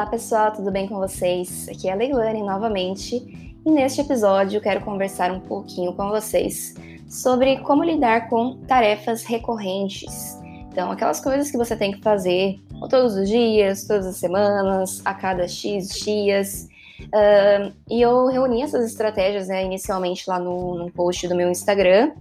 Olá pessoal, tudo bem com vocês? Aqui é a Leilane novamente e neste episódio eu quero conversar um pouquinho com vocês sobre como lidar com tarefas recorrentes. Então, aquelas coisas que você tem que fazer todos os dias, todas as semanas, a cada X dias. Uh, e eu reuni essas estratégias né, inicialmente lá no, no post do meu Instagram,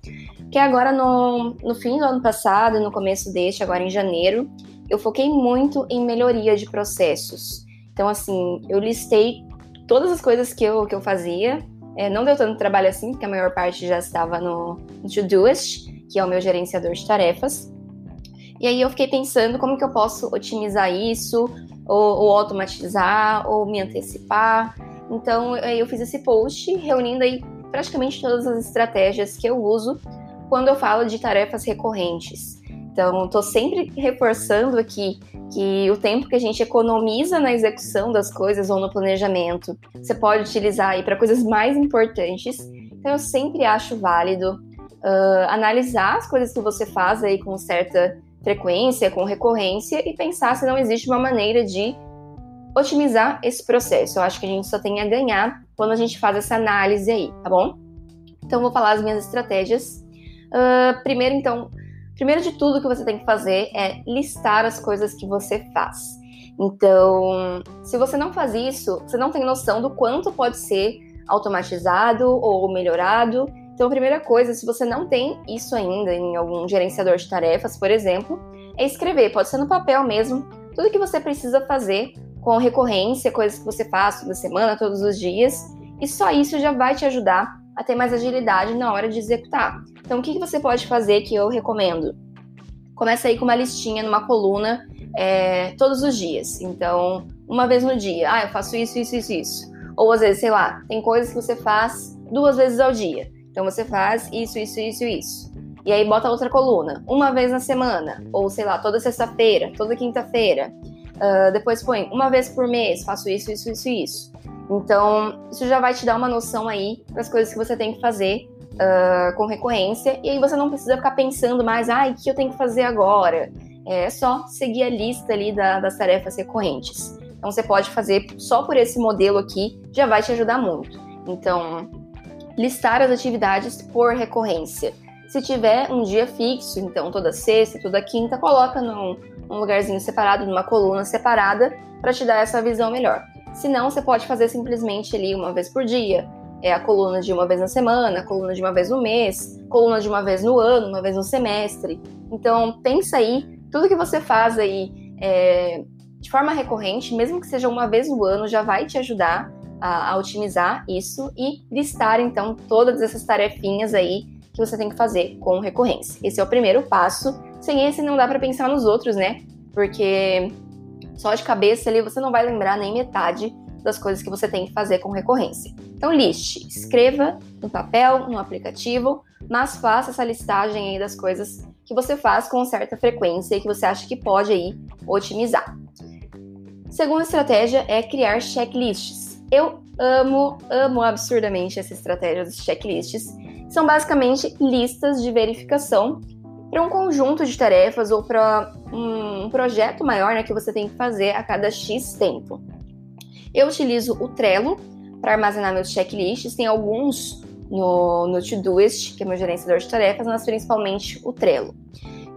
que agora no, no fim do ano passado e no começo deste, agora em janeiro, eu foquei muito em melhoria de processos. Então, assim, eu listei todas as coisas que eu, que eu fazia. É, não deu tanto trabalho assim, porque a maior parte já estava no, no Todoist, que é o meu gerenciador de tarefas. E aí eu fiquei pensando como que eu posso otimizar isso, ou, ou automatizar, ou me antecipar. Então, eu fiz esse post reunindo aí praticamente todas as estratégias que eu uso quando eu falo de tarefas recorrentes. Então, estou sempre reforçando aqui que o tempo que a gente economiza na execução das coisas ou no planejamento, você pode utilizar aí para coisas mais importantes. Então, eu sempre acho válido uh, analisar as coisas que você faz aí com certa frequência, com recorrência e pensar se não existe uma maneira de otimizar esse processo. Eu acho que a gente só tem a ganhar quando a gente faz essa análise aí, tá bom? Então, vou falar as minhas estratégias. Uh, primeiro, então, Primeiro de tudo, o que você tem que fazer é listar as coisas que você faz. Então, se você não faz isso, você não tem noção do quanto pode ser automatizado ou melhorado. Então, a primeira coisa, se você não tem isso ainda em algum gerenciador de tarefas, por exemplo, é escrever, pode ser no papel mesmo, tudo que você precisa fazer com recorrência, coisas que você faz toda semana, todos os dias, e só isso já vai te ajudar a ter mais agilidade na hora de executar. Então, o que, você pode fazer que eu recomendo? Começa aí com uma listinha numa coluna é, todos os dias. Então, uma vez no dia, ah, eu faço isso, isso, isso, isso. Ou às vezes, sei lá, tem coisas que você faz duas vezes ao dia. Então você faz isso, isso, isso, isso. E aí bota outra coluna, uma vez na semana, ou sei lá, toda sexta-feira, toda quinta-feira. Uh, depois põe uma vez por mês, faço isso, isso, isso, isso. Então, isso já vai te dar uma noção aí das coisas que você tem que fazer uh, com recorrência, e aí você não precisa ficar pensando mais, ah, o que eu tenho que fazer agora? É só seguir a lista ali da, das tarefas recorrentes. Então, você pode fazer só por esse modelo aqui, já vai te ajudar muito. Então, listar as atividades por recorrência. Se tiver um dia fixo, então toda sexta, toda quinta, coloca num, num lugarzinho separado, numa coluna separada, para te dar essa visão melhor. Se não, você pode fazer simplesmente ali uma vez por dia, é a coluna de uma vez na semana, a coluna de uma vez no mês, coluna de uma vez no ano, uma vez no semestre. Então, pensa aí, tudo que você faz aí é, de forma recorrente, mesmo que seja uma vez no ano, já vai te ajudar a, a otimizar isso e listar, então, todas essas tarefinhas aí que você tem que fazer com recorrência. Esse é o primeiro passo. Sem esse, não dá para pensar nos outros, né? Porque só de cabeça ali você não vai lembrar nem metade das coisas que você tem que fazer com recorrência. Então, liste, escreva no papel, no aplicativo, mas faça essa listagem aí das coisas que você faz com certa frequência e que você acha que pode aí otimizar. Segunda estratégia é criar checklists. Eu amo, amo absurdamente essa estratégia dos checklists. São basicamente listas de verificação para um conjunto de tarefas ou para um projeto maior né, que você tem que fazer a cada X tempo. Eu utilizo o Trello para armazenar meus checklists, tem alguns no, no Todoist, que é meu gerenciador de tarefas, mas principalmente o Trello.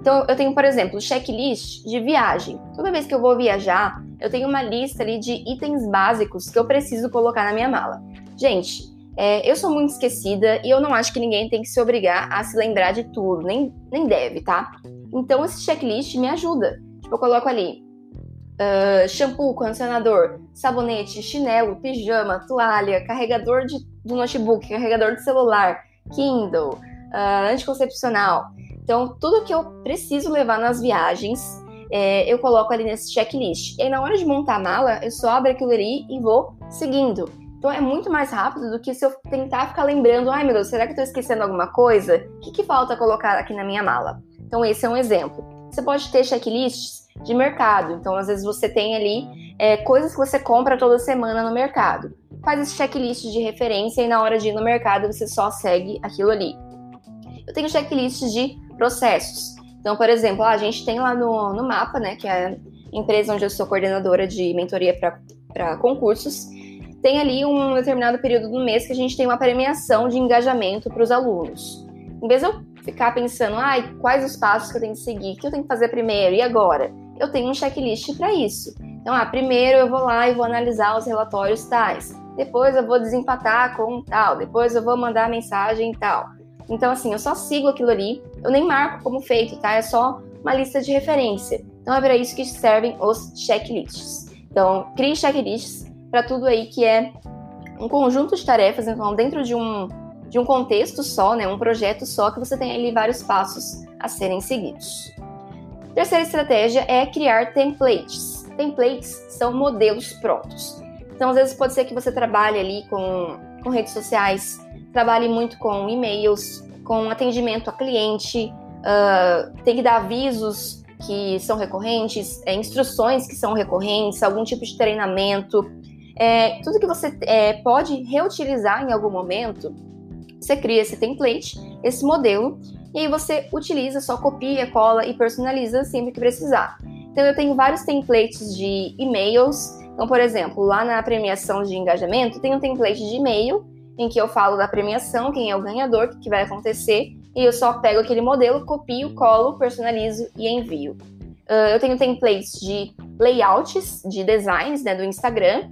Então, eu tenho, por exemplo, checklist de viagem. Toda vez que eu vou viajar, eu tenho uma lista ali de itens básicos que eu preciso colocar na minha mala. Gente, é, eu sou muito esquecida e eu não acho que ninguém tem que se obrigar a se lembrar de tudo, nem, nem deve, tá? Então esse checklist me ajuda. Tipo, eu coloco ali uh, shampoo, condicionador, sabonete, chinelo, pijama, toalha, carregador de, do notebook, carregador de celular, Kindle, uh, anticoncepcional. Então, tudo que eu preciso levar nas viagens, é, eu coloco ali nesse checklist. E aí, na hora de montar a mala, eu só abro aquilo ali e vou seguindo. Então é muito mais rápido do que se eu tentar ficar lembrando, ai meu Deus, será que eu esquecendo alguma coisa? O que, que falta colocar aqui na minha mala? Então esse é um exemplo. Você pode ter checklists de mercado. Então, às vezes você tem ali é, coisas que você compra toda semana no mercado. Faz esse checklist de referência e na hora de ir no mercado você só segue aquilo ali. Eu tenho checklists de processos. Então, por exemplo, a gente tem lá no, no mapa, né, que é empresa onde eu sou coordenadora de mentoria para concursos, tem ali um determinado período do mês que a gente tem uma premiação de engajamento para os alunos. Em vez de eu ficar pensando, ai, quais os passos que eu tenho que seguir, o que eu tenho que fazer primeiro e agora, eu tenho um checklist para isso. Então, ah, primeiro eu vou lá e vou analisar os relatórios tais, depois eu vou desempatar com tal, depois eu vou mandar mensagem tal. Então, assim, eu só sigo aquilo ali, eu nem marco como feito, tá? É só uma lista de referência. Então, é para isso que servem os checklists. Então, crie checklists para tudo aí que é um conjunto de tarefas, então, dentro de um, de um contexto só, né? Um projeto só, que você tem ali vários passos a serem seguidos. Terceira estratégia é criar templates. Templates são modelos prontos. Então, às vezes, pode ser que você trabalhe ali com, com redes sociais, trabalhe muito com e-mails, com atendimento a cliente, uh, tem que dar avisos que são recorrentes, é, instruções que são recorrentes, algum tipo de treinamento. É, tudo que você é, pode reutilizar em algum momento, você cria esse template, esse modelo, e aí você utiliza, só copia, cola e personaliza sempre que precisar. Então eu tenho vários templates de e-mails. Então, por exemplo, lá na premiação de engajamento, tem um template de e-mail em que eu falo da premiação, quem é o ganhador, o que vai acontecer, e eu só pego aquele modelo, copio, colo, personalizo e envio. Uh, eu tenho templates de layouts, de designs né, do Instagram.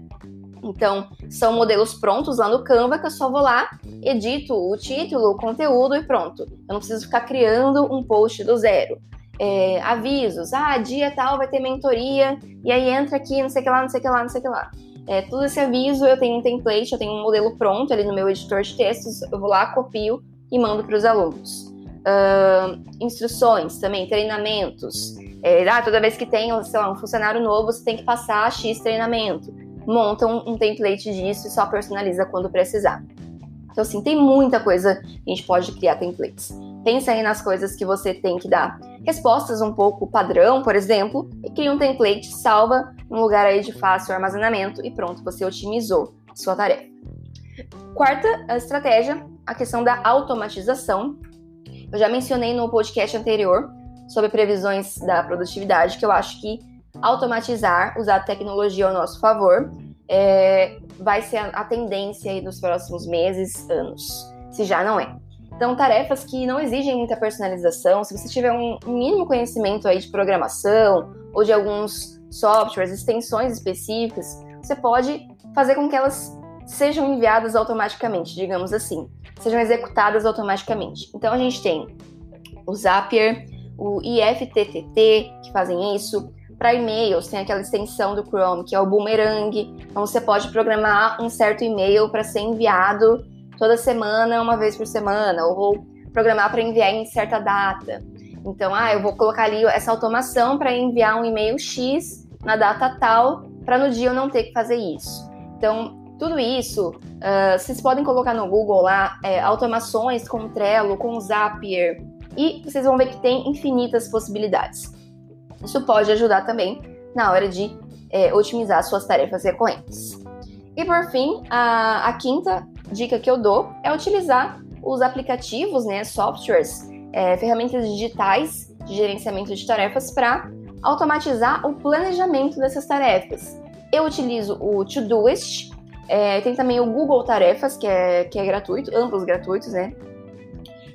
Então, são modelos prontos lá no Canva que eu só vou lá, edito o título, o conteúdo e pronto. Eu não preciso ficar criando um post do zero. É, avisos, ah, dia tal vai ter mentoria, e aí entra aqui, não sei o que lá, não sei o que lá, não sei o que lá. É, todo esse aviso eu tenho um template, eu tenho um modelo pronto ali no meu editor de textos, eu vou lá, copio e mando para os alunos. Uh, instruções também, treinamentos. É, ah, toda vez que tem lá, um funcionário novo, você tem que passar X treinamento. Monta um, um template disso e só personaliza quando precisar. Então, assim, tem muita coisa que a gente pode criar templates. Pensa aí nas coisas que você tem que dar respostas um pouco padrão, por exemplo, e cria um template, salva um lugar aí de fácil armazenamento e pronto, você otimizou sua tarefa. Quarta estratégia, a questão da automatização. Eu já mencionei no podcast anterior sobre previsões da produtividade que eu acho que automatizar, usar a tecnologia ao nosso favor, é, vai ser a, tendência aí dos próximos meses, anos, se já não é. Então, tarefas que não exigem muita personalização, se você tiver um mínimo conhecimento aí de programação ou de alguns softwares, extensões específicas, você pode fazer com que elas sejam enviadas automaticamente, digamos assim, sejam executadas automaticamente. Então, a gente tem o Zapier, o IFTTT, que fazem isso. Para e-mails, tem aquela extensão do Chrome, que é o Boomerang. Então, você pode programar um certo e-mail para ser enviado toda semana, uma vez por semana, ou programar para enviar em certa data. Então, ah, eu vou colocar ali essa automação para enviar um e-mail X na data tal, para no dia eu não ter que fazer isso. Então, tudo isso, uh, vocês podem colocar no Google lá, é, automações com Trello, com Zapier, e vocês vão ver que tem infinitas possibilidades. Isso pode ajudar também na hora de é, otimizar suas tarefas recorrentes. E por fim, a, a quinta dica que eu dou é utilizar os aplicativos, né, softwares, é, ferramentas digitais de gerenciamento de tarefas para automatizar o planejamento dessas tarefas. Eu utilizo o Todoist, é, tem também o Google Tarefas, que é, que é gratuito, ambos gratuitos, né?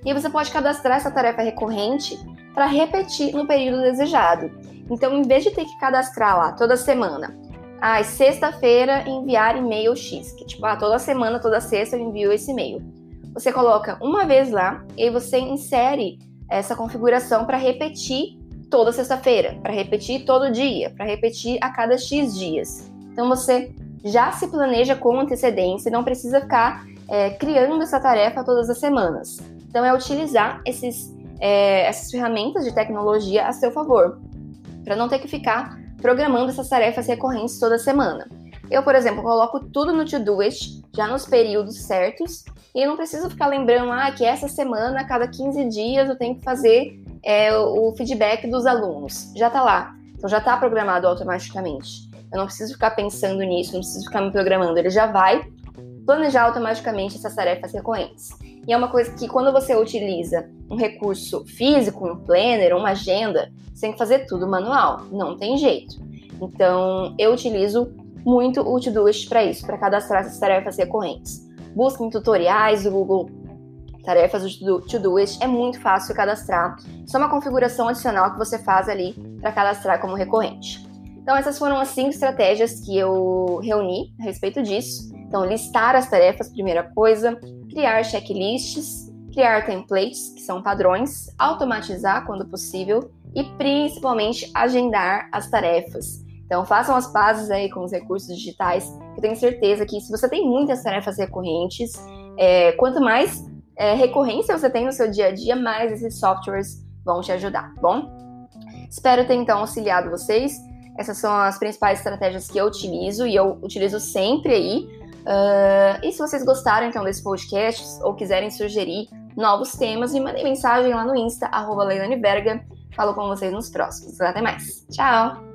E você pode cadastrar essa tarefa recorrente para repetir no período desejado. Então, em vez de ter que cadastrar lá toda semana, ah, sexta-feira enviar e-mail X, que tipo, ah, toda semana, toda sexta eu envio esse e-mail. Você coloca uma vez lá e você insere essa configuração para repetir toda sexta-feira, para repetir todo dia, para repetir a cada X dias. Então você já se planeja com antecedência e não precisa ficar é, criando essa tarefa todas as semanas. Então é utilizar esses, é, essas ferramentas de tecnologia a seu favor, para não ter que ficar programando essas tarefas recorrentes toda semana. Eu, por exemplo, coloco tudo no Todoist, já nos períodos certos, e eu não preciso ficar lembrando ah, que essa semana, a cada 15 dias, eu tenho que fazer é, o feedback dos alunos. Já está lá. Então já está programado automaticamente. Eu não preciso ficar pensando nisso, não preciso ficar me programando. Ele já vai planejar automaticamente essas tarefas recorrentes. E é uma coisa que quando você utiliza um recurso físico, um planner, uma agenda, você tem que fazer tudo manual. Não tem jeito. Então, eu utilizo muito o Todoist para isso, para cadastrar essas tarefas recorrentes. Busquem tutoriais do Google Tarefas do Todoist, é muito fácil cadastrar. Só uma configuração adicional que você faz ali para cadastrar como recorrente. Então, essas foram as cinco estratégias que eu reuni a respeito disso. Então, listar as tarefas, primeira coisa, criar checklists, criar templates, que são padrões, automatizar quando possível e principalmente agendar as tarefas. Então, façam as bases aí com os recursos digitais. Eu tenho certeza que se você tem muitas tarefas recorrentes, é, quanto mais é, recorrência você tem no seu dia a dia, mais esses softwares vão te ajudar, tá bom? Espero ter então auxiliado vocês. Essas são as principais estratégias que eu utilizo e eu utilizo sempre aí. Uh, e se vocês gostaram então desse podcast ou quiserem sugerir novos temas, me mandem mensagem lá no Insta, arroba Falo com vocês nos próximos. Até mais. Tchau!